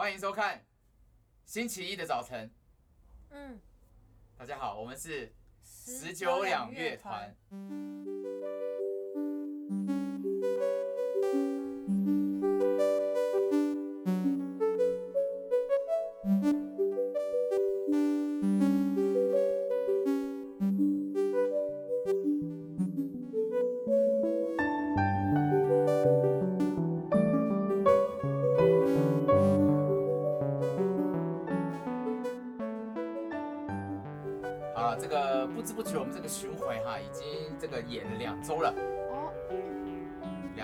欢迎收看星期一的早晨。嗯，大家好，我们是十九两乐团。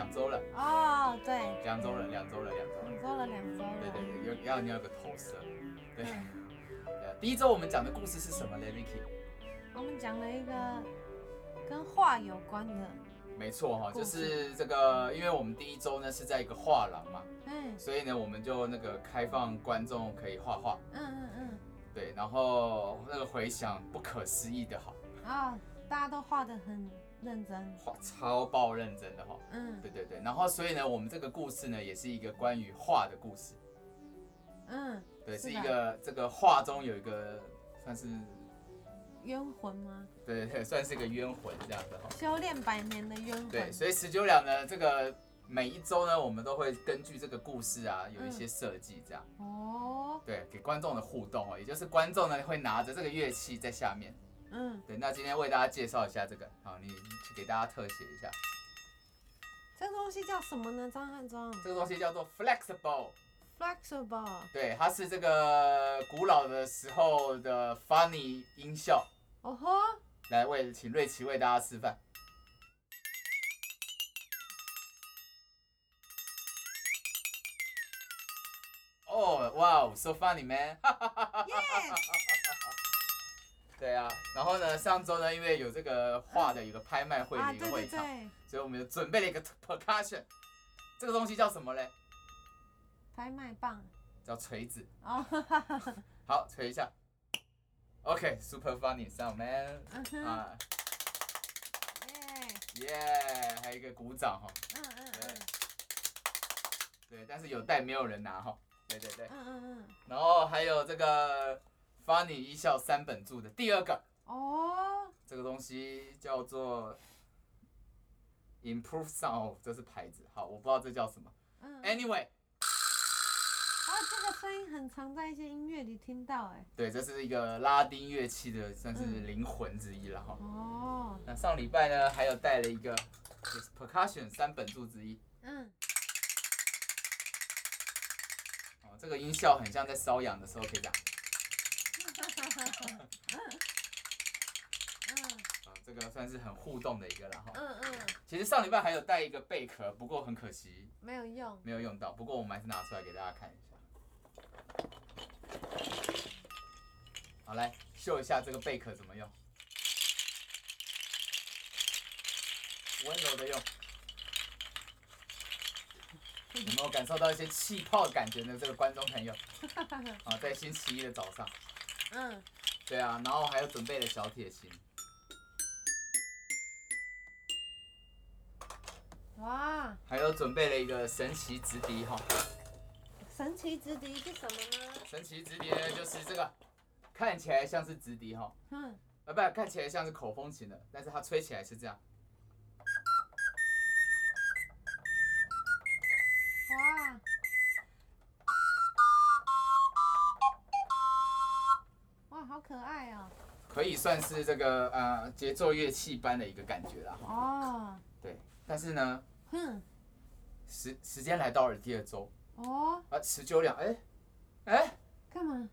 两周了。哦，对，两周了，两周了，两周了，两周了，两周了，对对对，要要你要有个投射，对，对，第一周我们讲的故事是什么呢，Vicky？我们讲了一个跟画有关的，没错哈，就是这个，因为我们第一周呢是在一个画廊嘛，嗯，所以呢我们就那个开放观众可以画画，嗯嗯嗯，对，然后那个回响不可思议的好。啊、哦，大家都画得很认真，画超爆认真的哈。嗯，对对对。然后所以呢，我们这个故事呢，也是一个关于画的故事。嗯，对，是，是一个这个画中有一个算是冤魂吗？对对对，算是一个冤魂这样的哈。修炼百年的冤魂。对，所以十九两呢，这个每一周呢，我们都会根据这个故事啊，有一些设计这样。哦、嗯。对，给观众的互动哦，也就是观众呢会拿着这个乐器在下面。嗯，对，那今天为大家介绍一下这个，好，你去给大家特写一下。这个东西叫什么呢？张汉忠？这个东西叫做 flexible。flexible。对，它是这个古老的时候的 funny 音效。哦吼。来为，请瑞奇为大家示范。哦，哇，so funny man。对啊，然后呢，上周呢，因为有这个画的一个拍卖会的一个会场，啊、对对对，所以我们就准备了一个 percussion，这个东西叫什么嘞？拍卖棒。叫锤子。哦，好，锤一下。OK，super、okay, funny，sound man、uh -huh. 啊。耶、yeah.，还有一个鼓掌哈。嗯嗯嗯。对，但是有带没有人拿哈。对对对。嗯嗯嗯。然后还有这个。Funny 一笑三本柱的第二个哦，oh. 这个东西叫做 Improve Sound，这是牌子。好，我不知道这叫什么。嗯。Anyway，啊，这个声音很常在一些音乐里听到，哎。对，这是一个拉丁乐器的，算是灵魂之一了哈。哦、oh.。那上礼拜呢，还有带了一个，就是 Percussion 三本柱之一。嗯。哦，这个音效很像在瘙痒的时候可以讲。这个算是很互动的一个了哈。嗯嗯。其实上礼拜还有带一个贝壳，不过很可惜。没有用。没有用到，不过我们还是拿出来给大家看一下。好，来秀一下这个贝壳怎么用。温柔的用。有没有感受到一些气泡感觉呢？这个观众朋友。啊，在星期一的早上。嗯。对啊，然后还有准备了小铁琴。哇！还有准备了一个神奇直笛哈。神奇直笛是什么呢？神奇直笛呢，就是这个，看起来像是直笛哈。嗯。啊，不，看起来像是口风琴的，但是它吹起来是这样。哇！哇，好可爱哦。可以算是这个呃节奏乐器般的一个感觉了哈。哦。对，但是呢。哼，时时间来到了第二周哦，啊，十九两，哎，哎，干嘛？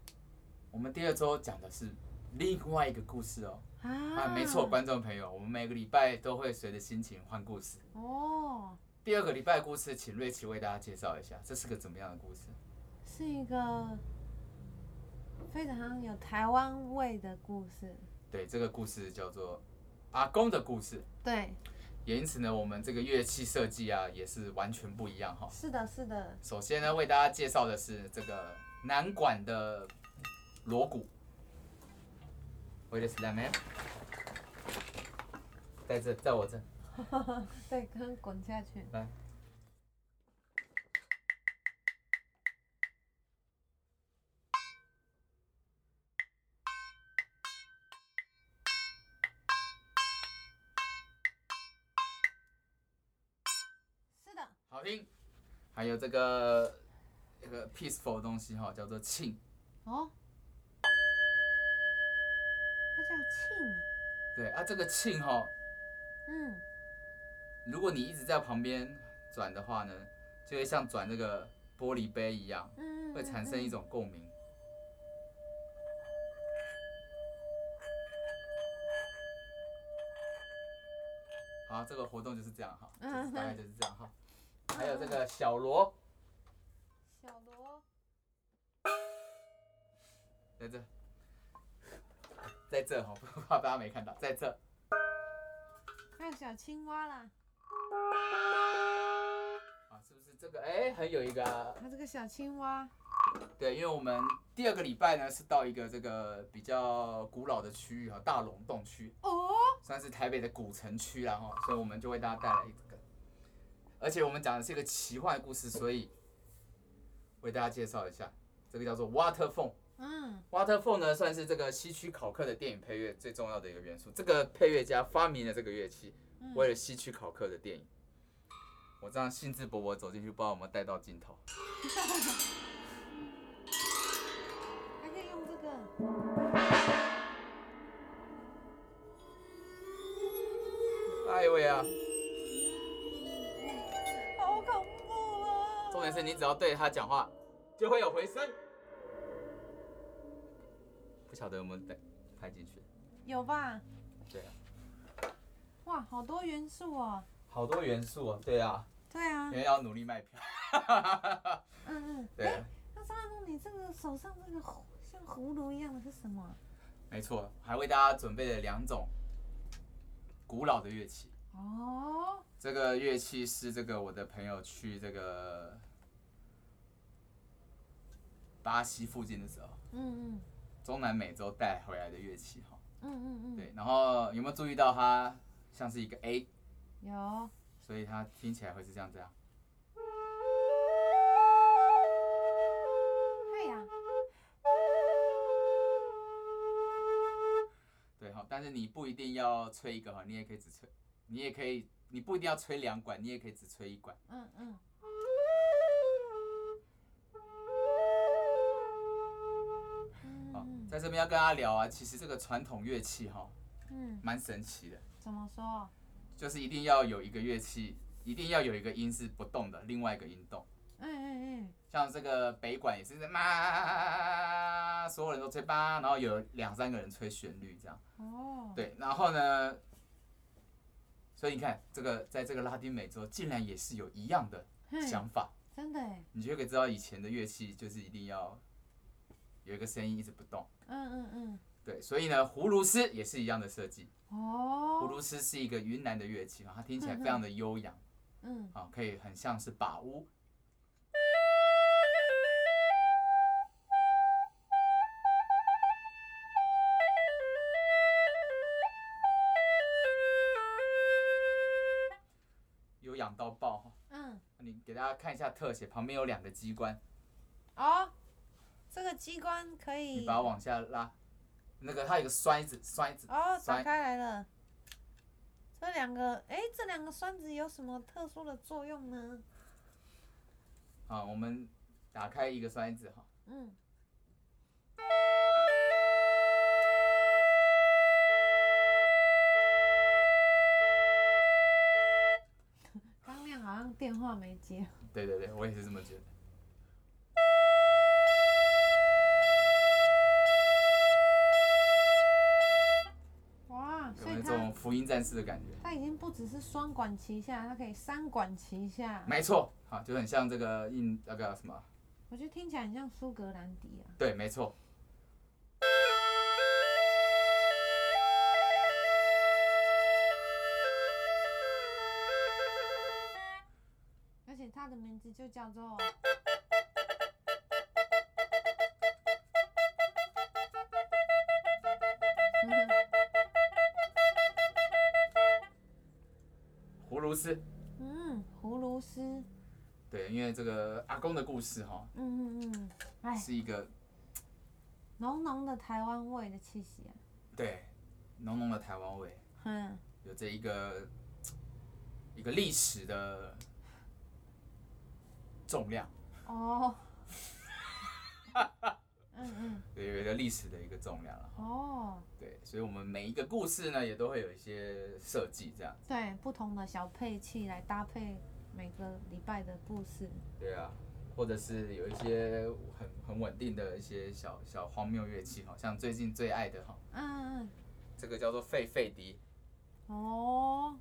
我们第二周讲的是另外一个故事哦，啊，啊没错，观众朋友，我们每个礼拜都会随着心情换故事哦。第二个礼拜的故事，请瑞奇为大家介绍一下，这是个怎么样的故事？是一个非常有台湾味的故事。对，这个故事叫做阿公的故事。对。也因此呢，我们这个乐器设计啊，也是完全不一样哈。是的，是的。首先呢，为大家介绍的是这个南管的锣鼓。Wait a second, man。在这，在我这。对，刚滚下去。来。还有这个一个 peaceful 的东西哈，叫做磬。哦。它叫磬。对啊，这个磬哈，嗯，如果你一直在旁边转的话呢，就会像转这个玻璃杯一样，嗯，会产生一种共鸣。好，这个活动就是这样哈，就是大概就是这样哈。还有这个小罗，小罗，在这，在这哈，怕大家没看到，在这。还有小青蛙啦。啊，是不是这个？哎，还有一个。它这个小青蛙。对，因为我们第二个礼拜呢是到一个这个比较古老的区域哈，大龙洞区。哦。算是台北的古城区啦哈，所以我们就为大家带来一个，而且我们讲的是一个奇幻故事，所以为大家介绍一下，这个叫做 Waterphone。嗯，Waterphone 呢算是这个希区考克的电影配乐最重要的一个元素。这个配乐家发明了这个乐器，为了希区考克的电影。我这样兴致勃勃走进去，不知道有没有带到镜头。还可以用这个。哎呦喂啊！啊！重点是你只要对他讲话，就会有回声。不晓得有没有带拍进去？有吧？对啊。哇，好多元素哦！好多元素哦，对啊。对啊。因为要努力卖票。嗯嗯。对。那张阿东，你这个手上这个像葫芦一样的是什么？没错，还为大家准备了两种。古老的乐器哦，这个乐器是这个我的朋友去这个巴西附近的时候，嗯嗯，中南美洲带回来的乐器哈，嗯嗯嗯，对，然后有没有注意到它像是一个 A？有，所以它听起来会是这样这样。但是你不一定要吹一个哈，你也可以只吹，你也可以，你不一定要吹两管，你也可以只吹一管。嗯嗯。在这边要跟大家聊啊，其实这个传统乐器哈，嗯，蛮神奇的。怎么说？就是一定要有一个乐器，一定要有一个音是不动的，另外一个音动。嗯嗯嗯。像这个北管也是在嘛，所有人都吹吧，然后有两三个人吹旋律这样。哦。对，然后呢，所以你看这个，在这个拉丁美洲竟然也是有一样的想法。真的。你就可以知道以前的乐器就是一定要有一个声音一直不动。嗯嗯嗯。对，所以呢，葫芦丝也是一样的设计。哦。葫芦丝是一个云南的乐器，它听起来非常的悠扬。嗯。啊，可以很像是把乌。到爆哈！嗯，你给大家看一下特写，旁边有两个机关。哦，这个机关可以。你把它往下拉，那个它有个栓子，栓子。哦，打开来了。这两个，哎，这两个栓子有什么特殊的作用呢？好，我们打开一个栓子哈。嗯。刚亮好像电话没接。对对对，我也是这么觉得。福音战士的感觉？它已经不只是双管齐下，它可以三管齐下。没错，好，就很像这个印那个什么？我觉得听起来很像苏格兰笛啊。对，没错。而且它的名字就叫做芦丝。嗯，葫芦丝。对，因为这个阿公的故事哈，嗯嗯嗯，哎，是一个浓浓的台湾味的气息啊。对，浓浓的台湾味。嗯，有这一个一个历史的。重量。哦。嗯嗯。对，有一个历史的一个重量了。哦。对，所以我们每一个故事呢，也都会有一些设计，这样。对，不同的小配器来搭配每个礼拜的故事。对啊。或者是有一些很很稳定的一些小小荒谬乐器，好像最近最爱的哈，嗯嗯，这个叫做费费笛，哦，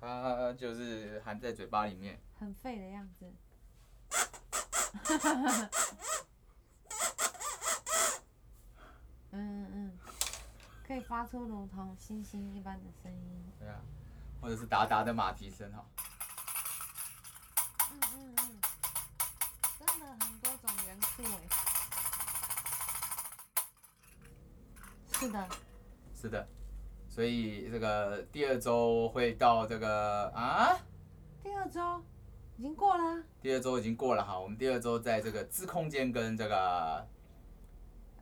它就是含在嘴巴里面，很废的样子，嗯嗯，可以发出如同星星一般的声音，对啊，或者是达达的马蹄声哈。嗯嗯嗯，真的很多种元素哎是的，是的，所以这个第二周会到这个啊，第二周已经过了，第二周已经过了哈，我们第二周在这个资空间跟这个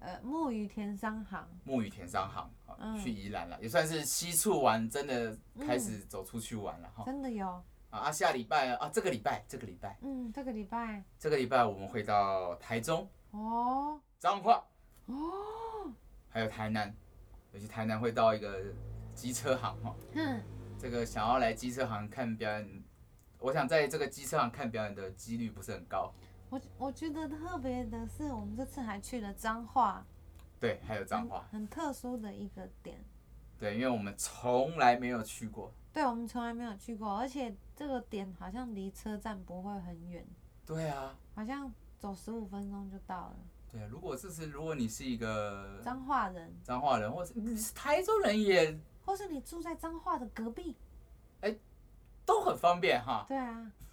呃木鱼田商行，木鱼田商行啊，去宜兰了，也算是西处玩，真的开始走出去玩了哈，真的有啊，下礼拜啊，这个礼拜，这个礼拜，嗯，这个礼拜，这个礼拜我们会到台中哦，彰化。哦。还有台南，尤其台南会到一个机车行哈，嗯，这个想要来机车行看表演，我想在这个机车行看表演的几率不是很高。我我觉得特别的是，我们这次还去了彰化，对，还有彰化，很特殊的一个点。对，因为我们从来没有去过。对，我们从来没有去过，而且这个点好像离车站不会很远。对啊，好像走十五分钟就到了。对，如果这是如果你是一个彰化人，彰化人，或是你是台州人也，或是你住在彰化的隔壁，哎，都很方便哈。对啊，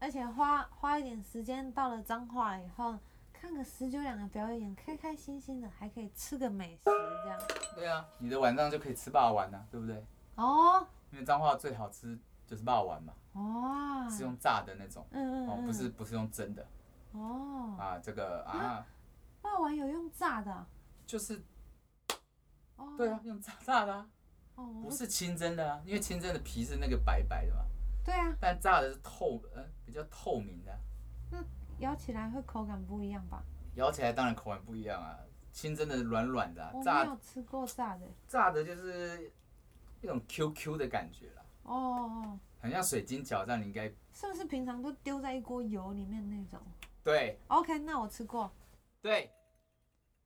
而且花花一点时间到了彰化以后，看个十九两的表演，开开心心的，还可以吃个美食这样。对啊，你的晚上就可以吃霸丸了，对不对？哦。因为彰化最好吃就是霸丸嘛。哦。是用炸的那种，嗯嗯，哦，不是不是用蒸的。哦啊，这个啊，霸王有用炸的，就是，哦，对啊，用炸炸的，哦，不是清蒸的啊，因为清蒸的皮是那个白白的嘛，对啊，但炸的是透，呃，比较透明的，嗯，咬起来会口感不一样吧？咬起来当然口感不一样啊，清蒸的软软的，我没有吃过炸的，炸的就是一种 Q Q 的感觉啦，哦哦，很像水晶饺，这样你应该是不是平常都丢在一锅油里面那种？对，OK，那我吃过。对，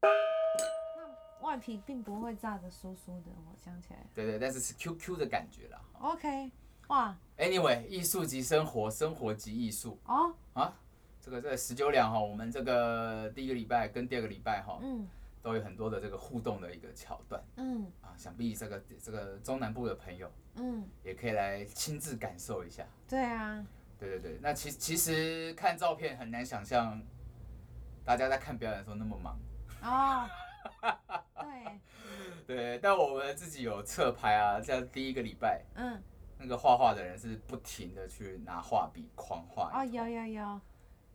那外皮并不会炸的酥酥的，我想起来。对对，但是是 QQ 的感觉啦。OK，哇。Anyway，艺术即生活，生活即艺术。哦。啊，这个这十九两哈，我们这个第一个礼拜跟第二个礼拜哈，嗯，都有很多的这个互动的一个桥段。嗯。啊，想必这个这个中南部的朋友，嗯，也可以来亲自感受一下。对啊。对对对，那其其实看照片很难想象，大家在看表演的时候那么忙。哦。对。对，但我们自己有侧拍啊，像第一个礼拜，嗯，那个画画的人是不停的去拿画笔狂画。哦，有有有。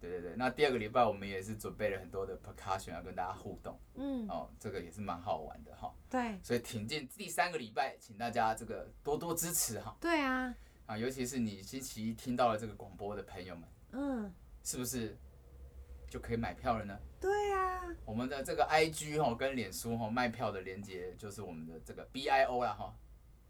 对对对，那第二个礼拜我们也是准备了很多的 percussion 要跟大家互动。嗯。哦，这个也是蛮好玩的哈。对。所以挺进第三个礼拜，请大家这个多多支持哈。对啊。啊，尤其是你星期一听到了这个广播的朋友们，嗯，是不是就可以买票了呢？对啊，我们的这个 IG 哈跟脸书哈卖票的链接就是我们的这个 BIO 啦哈。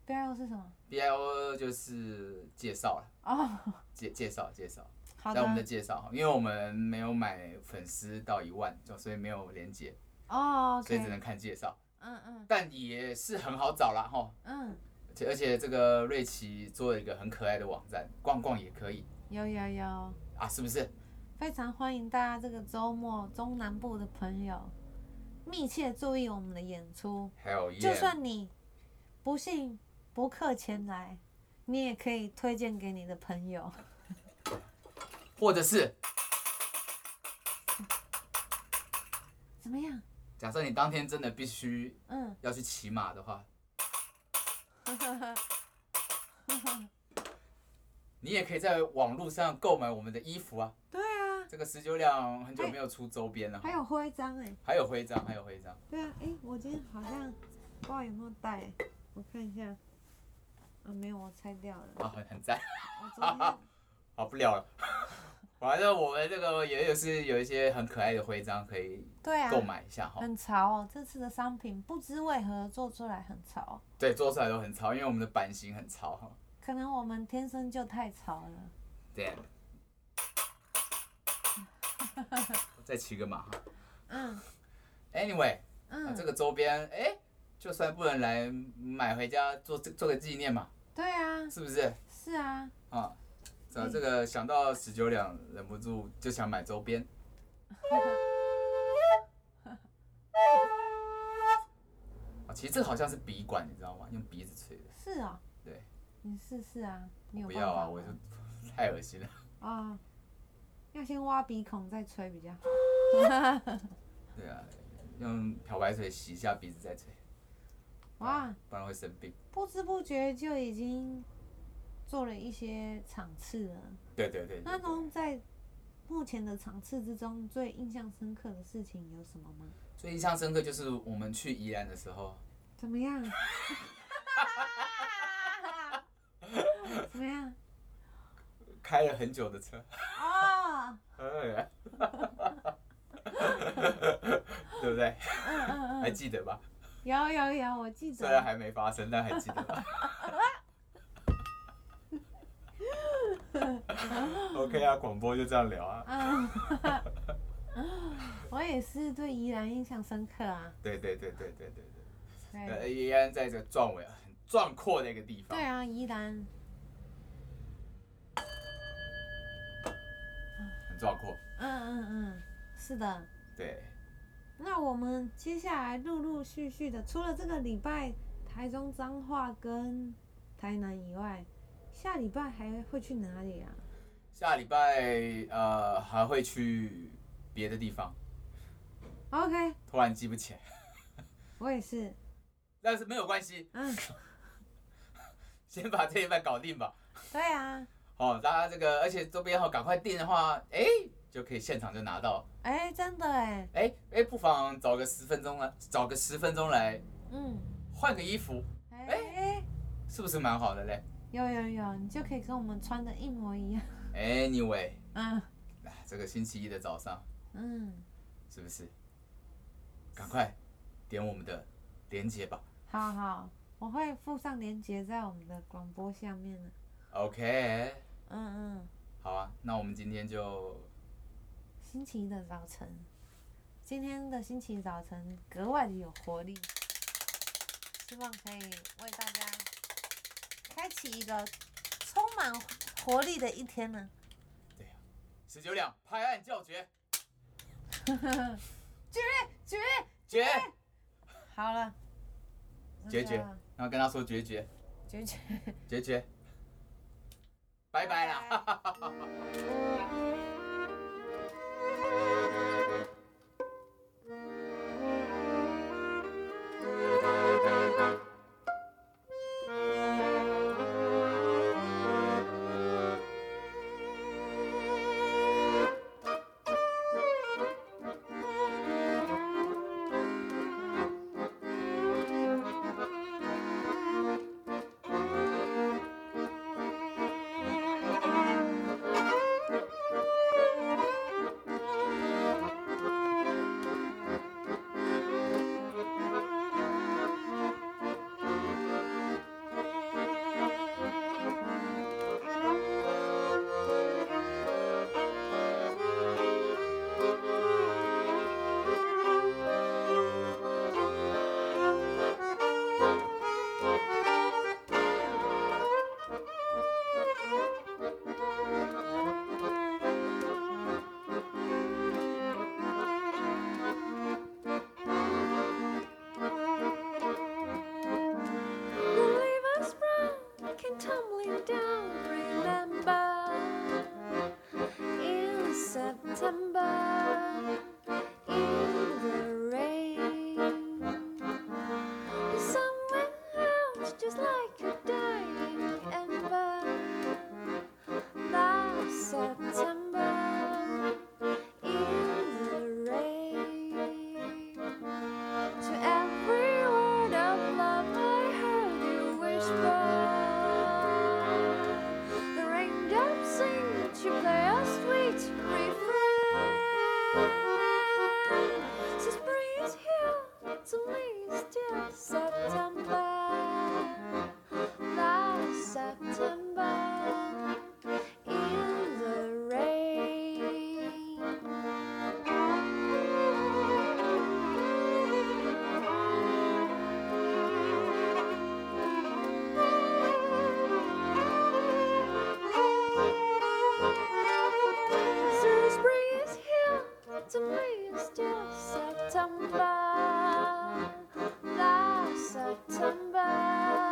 BIO 是什么？BIO 就是介绍了哦，介介绍介绍，好的，在我们的介绍，因为我们没有买粉丝到一万，就所以没有连接。哦，所以只能看介绍，嗯嗯，但也是很好找啦哈，嗯。而且这个瑞奇做了一个很可爱的网站，逛逛也可以。有有有。啊，是不是？非常欢迎大家这个周末中南部的朋友密切注意我们的演出。就算你不幸不客前来，你也可以推荐给你的朋友。或者是怎么样？假设你当天真的必须嗯要去骑马的话。你也可以在网络上购买我们的衣服啊！对啊，这个十九两很久没有出周边了。还有徽章哎！还有徽章，还有徽章。对啊，哎、欸，我今天好像不知道有没有带，我看一下。啊，没有，我拆掉了。啊，很很赞。我 昨天，好不了了。反正我们这个也有是有一些很可爱的徽章可以购买一下哈。很潮哦，这次的商品不知为何做出来很潮。对，做出来都很潮，因为我们的版型很潮哈。可能我们天生就太潮了。对。再骑个马哈。嗯。Anyway，嗯，这个周边哎、欸，就算不能来买回家做这做个纪念嘛。对啊。是不是？是啊。啊。啊，这个想到十九两，忍不住就想买周边。啊，其实这好像是鼻管，你知道吗？用鼻子吹的。是啊。对。你试试啊，你有不要啊，我就 太恶心了。啊。要先挖鼻孔再吹比较好。对啊，用漂白水洗一下鼻子再吹。哇。不然会生病。不知不觉就已经。做了一些场次了，对对对。那从在目前的场次之中，最印象深刻的事情有什么吗？最印象深刻就是我们去宜兰的时候。怎么样？怎么样？开了很久的车。哦。对不对？嗯嗯嗯。还记得吧？有有有，我记得。虽然还没发生，但还记得吧。OK 啊，广播就这样聊啊。我也是对宜兰印象深刻啊。对对对对对对对。对。宜兰在这个壮伟、很壮阔的一个地方。对啊，宜兰。很壮阔。嗯嗯嗯，是的。对。那我们接下来陆陆续续的，除了这个礼拜台中彰化跟台南以外。下礼拜还会去哪里啊？下礼拜呃还会去别的地方。OK。突然记不起来。我也是。但是没有关系。嗯。先把这一半搞定吧。对啊。哦，大家这个，而且周边好赶快订的话，哎，就可以现场就拿到。哎，真的哎。哎哎，不妨找个十分钟啊，找个十分钟来，嗯，换个衣服，哎，是不是蛮好的嘞？有有有，你就可以跟我们穿的一模一样。Anyway，嗯，这个星期一的早上，嗯，是不是？赶快点我们的链接吧。好好，我会附上链接在我们的广播下面的。OK。嗯嗯。好啊，那我们今天就星期一的早晨，今天的星期一早晨格外的有活力，希望可以为大家。开启一个充满活力的一天呢。对呀，十九两拍案叫绝，绝绝绝，好了，绝绝，然后跟他说绝绝，绝绝，绝绝，拜拜啦。September, last September.